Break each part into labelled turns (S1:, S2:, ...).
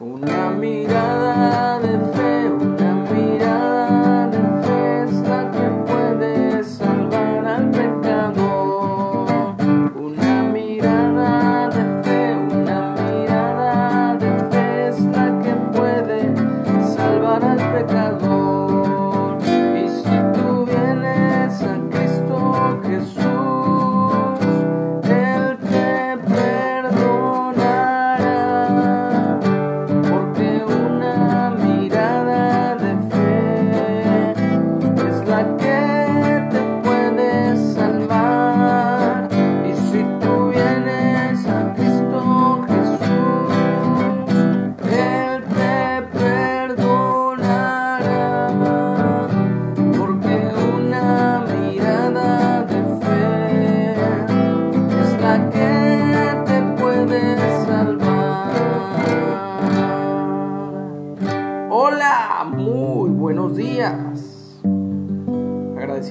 S1: Una mirada de fe,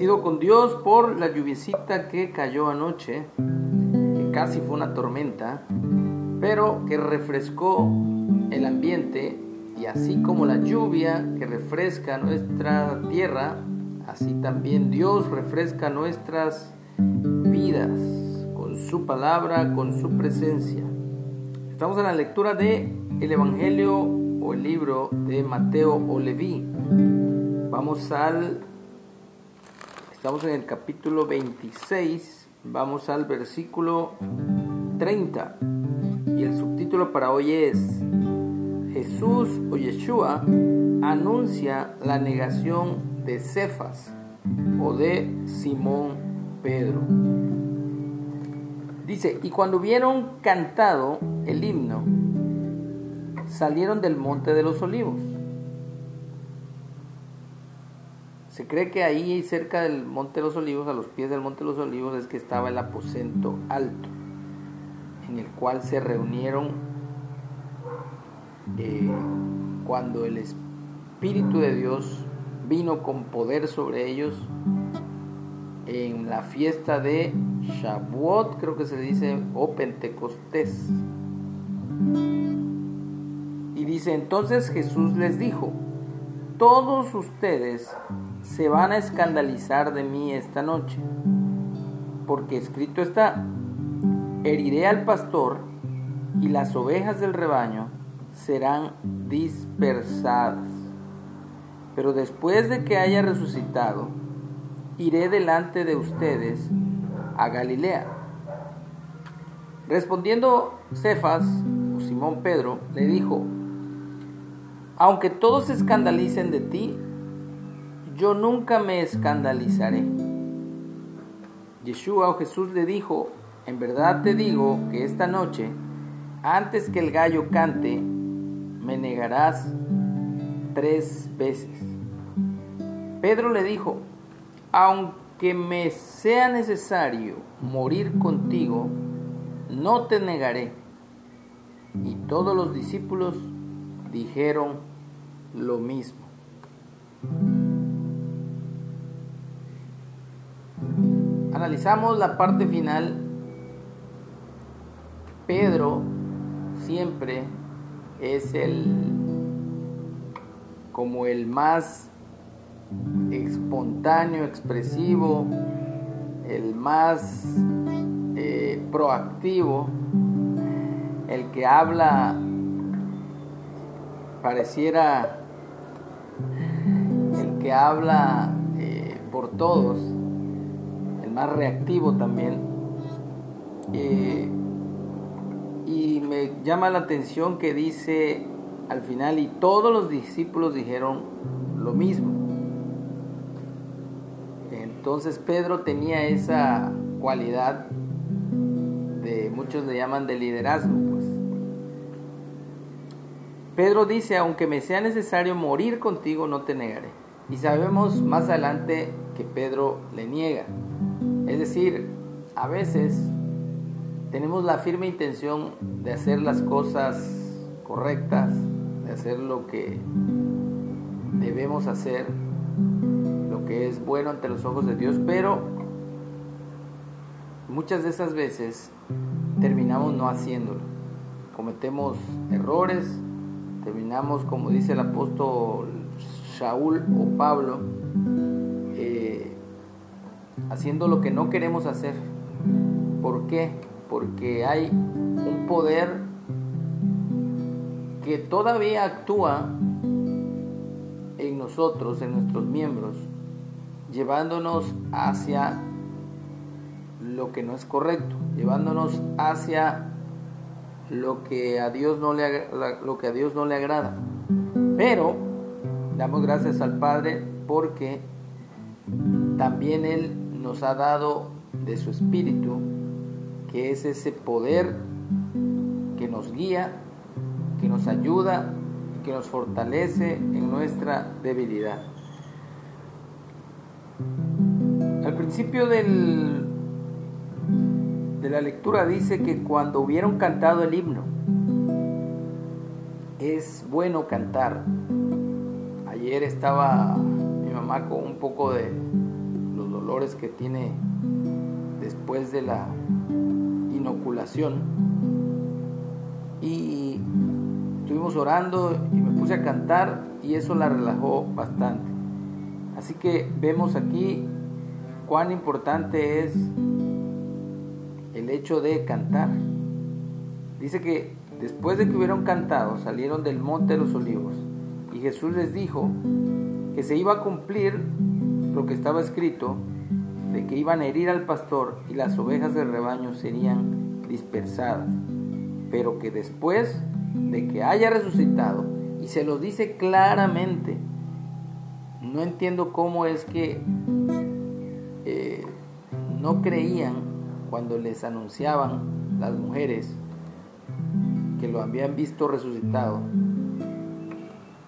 S1: Con Dios por la lluviecita que cayó anoche, que casi fue una tormenta, pero que refrescó el ambiente y así como la lluvia que refresca nuestra tierra, así también Dios refresca nuestras vidas con su palabra, con su presencia. Estamos en la lectura de el Evangelio o el libro de Mateo o Leví. Vamos al estamos en el capítulo 26, vamos al versículo 30. Y el subtítulo para hoy es Jesús o Yeshua anuncia la negación de Cefas o de Simón Pedro. Dice, y cuando hubieron cantado el himno, salieron del monte de los olivos. Se cree que ahí cerca del monte de los olivos, a los pies del monte de los olivos, es que estaba el aposento alto, en el cual se reunieron eh, cuando el Espíritu de Dios vino con poder sobre ellos en la fiesta de Shavuot, creo que se dice, o Pentecostés. Y dice, entonces Jesús les dijo, todos ustedes se van a escandalizar de mí esta noche, porque escrito está, heriré al pastor y las ovejas del rebaño serán dispersadas. Pero después de que haya resucitado, iré delante de ustedes a Galilea. Respondiendo Cefas, o Simón Pedro, le dijo, aunque todos se escandalicen de ti, yo nunca me escandalizaré. Yeshua o Jesús le dijo, en verdad te digo que esta noche, antes que el gallo cante, me negarás tres veces. Pedro le dijo, aunque me sea necesario morir contigo, no te negaré. Y todos los discípulos dijeron lo mismo. Analizamos la parte final. Pedro siempre es el como el más espontáneo, expresivo, el más eh, proactivo, el que habla pareciera el que habla eh, por todos, más reactivo también. Eh, y me llama la atención que dice al final, y todos los discípulos dijeron lo mismo. Entonces Pedro tenía esa cualidad de, muchos le llaman de liderazgo. Pues. Pedro dice, aunque me sea necesario morir contigo, no te negaré. Y sabemos más adelante que Pedro le niega. Es decir, a veces tenemos la firme intención de hacer las cosas correctas, de hacer lo que debemos hacer, lo que es bueno ante los ojos de Dios, pero muchas de esas veces terminamos no haciéndolo. Cometemos errores terminamos, como dice el apóstol Saúl o Pablo, haciendo lo que no queremos hacer. ¿Por qué? Porque hay un poder que todavía actúa en nosotros, en nuestros miembros, llevándonos hacia lo que no es correcto, llevándonos hacia lo que a Dios no le, lo que a Dios no le agrada. Pero damos gracias al Padre porque también Él nos ha dado de su Espíritu, que es ese poder que nos guía, que nos ayuda, que nos fortalece en nuestra debilidad. Al principio del de la lectura dice que cuando hubieron cantado el himno, es bueno cantar. Ayer estaba mi mamá con un poco de que tiene después de la inoculación y estuvimos orando y me puse a cantar y eso la relajó bastante. Así que vemos aquí cuán importante es el hecho de cantar. Dice que después de que hubieron cantado, salieron del monte de los olivos y Jesús les dijo que se iba a cumplir lo que estaba escrito de que iban a herir al pastor y las ovejas del rebaño serían dispersadas, pero que después de que haya resucitado, y se los dice claramente, no entiendo cómo es que eh, no creían cuando les anunciaban las mujeres que lo habían visto resucitado,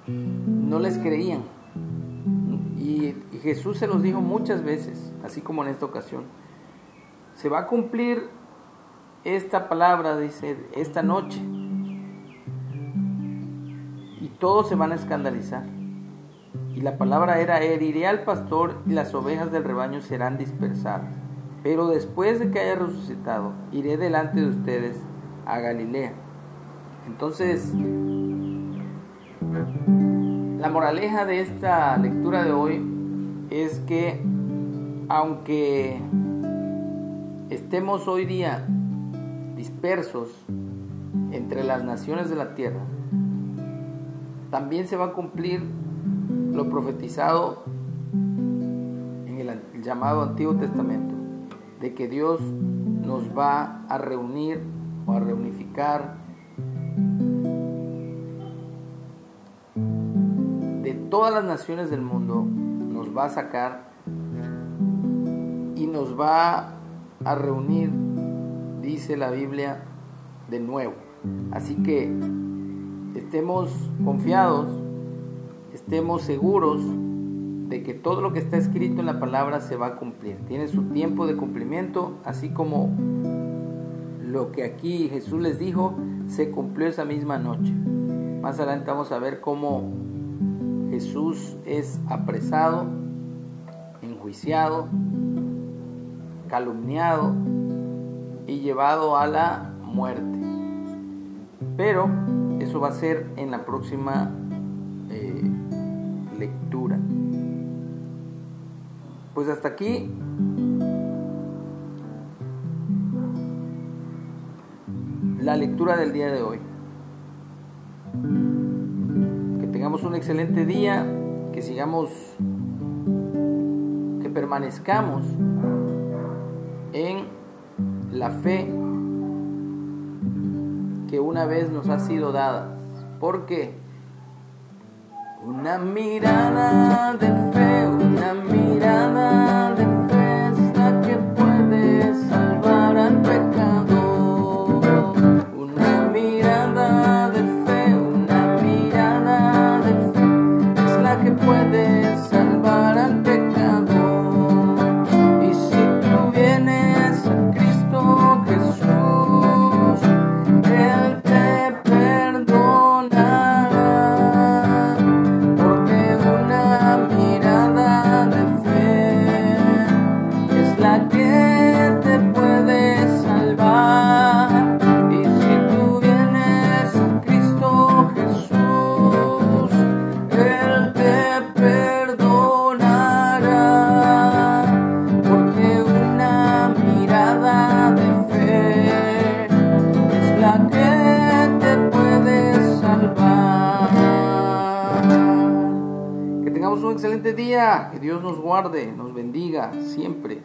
S1: no les creían. Jesús se los dijo muchas veces, así como en esta ocasión. Se va a cumplir esta palabra, dice, esta noche. Y todos se van a escandalizar. Y la palabra era, heriré al pastor y las ovejas del rebaño serán dispersadas. Pero después de que haya resucitado, iré delante de ustedes a Galilea. Entonces, la moraleja de esta lectura de hoy es que aunque estemos hoy día dispersos entre las naciones de la tierra, también se va a cumplir lo profetizado en el llamado Antiguo Testamento de que Dios nos va a reunir o a reunificar de todas las naciones del mundo, va a sacar y nos va a reunir, dice la Biblia, de nuevo. Así que estemos confiados, estemos seguros de que todo lo que está escrito en la palabra se va a cumplir. Tiene su tiempo de cumplimiento, así como lo que aquí Jesús les dijo se cumplió esa misma noche. Más adelante vamos a ver cómo Jesús es apresado, calumniado y llevado a la muerte. Pero eso va a ser en la próxima eh, lectura. Pues hasta aquí la lectura del día de hoy. Que tengamos un excelente día, que sigamos, permanezcamos en la fe que una vez nos ha sido dada. Porque una mirada de fe, una mirada Dios nos guarde, nos bendiga siempre.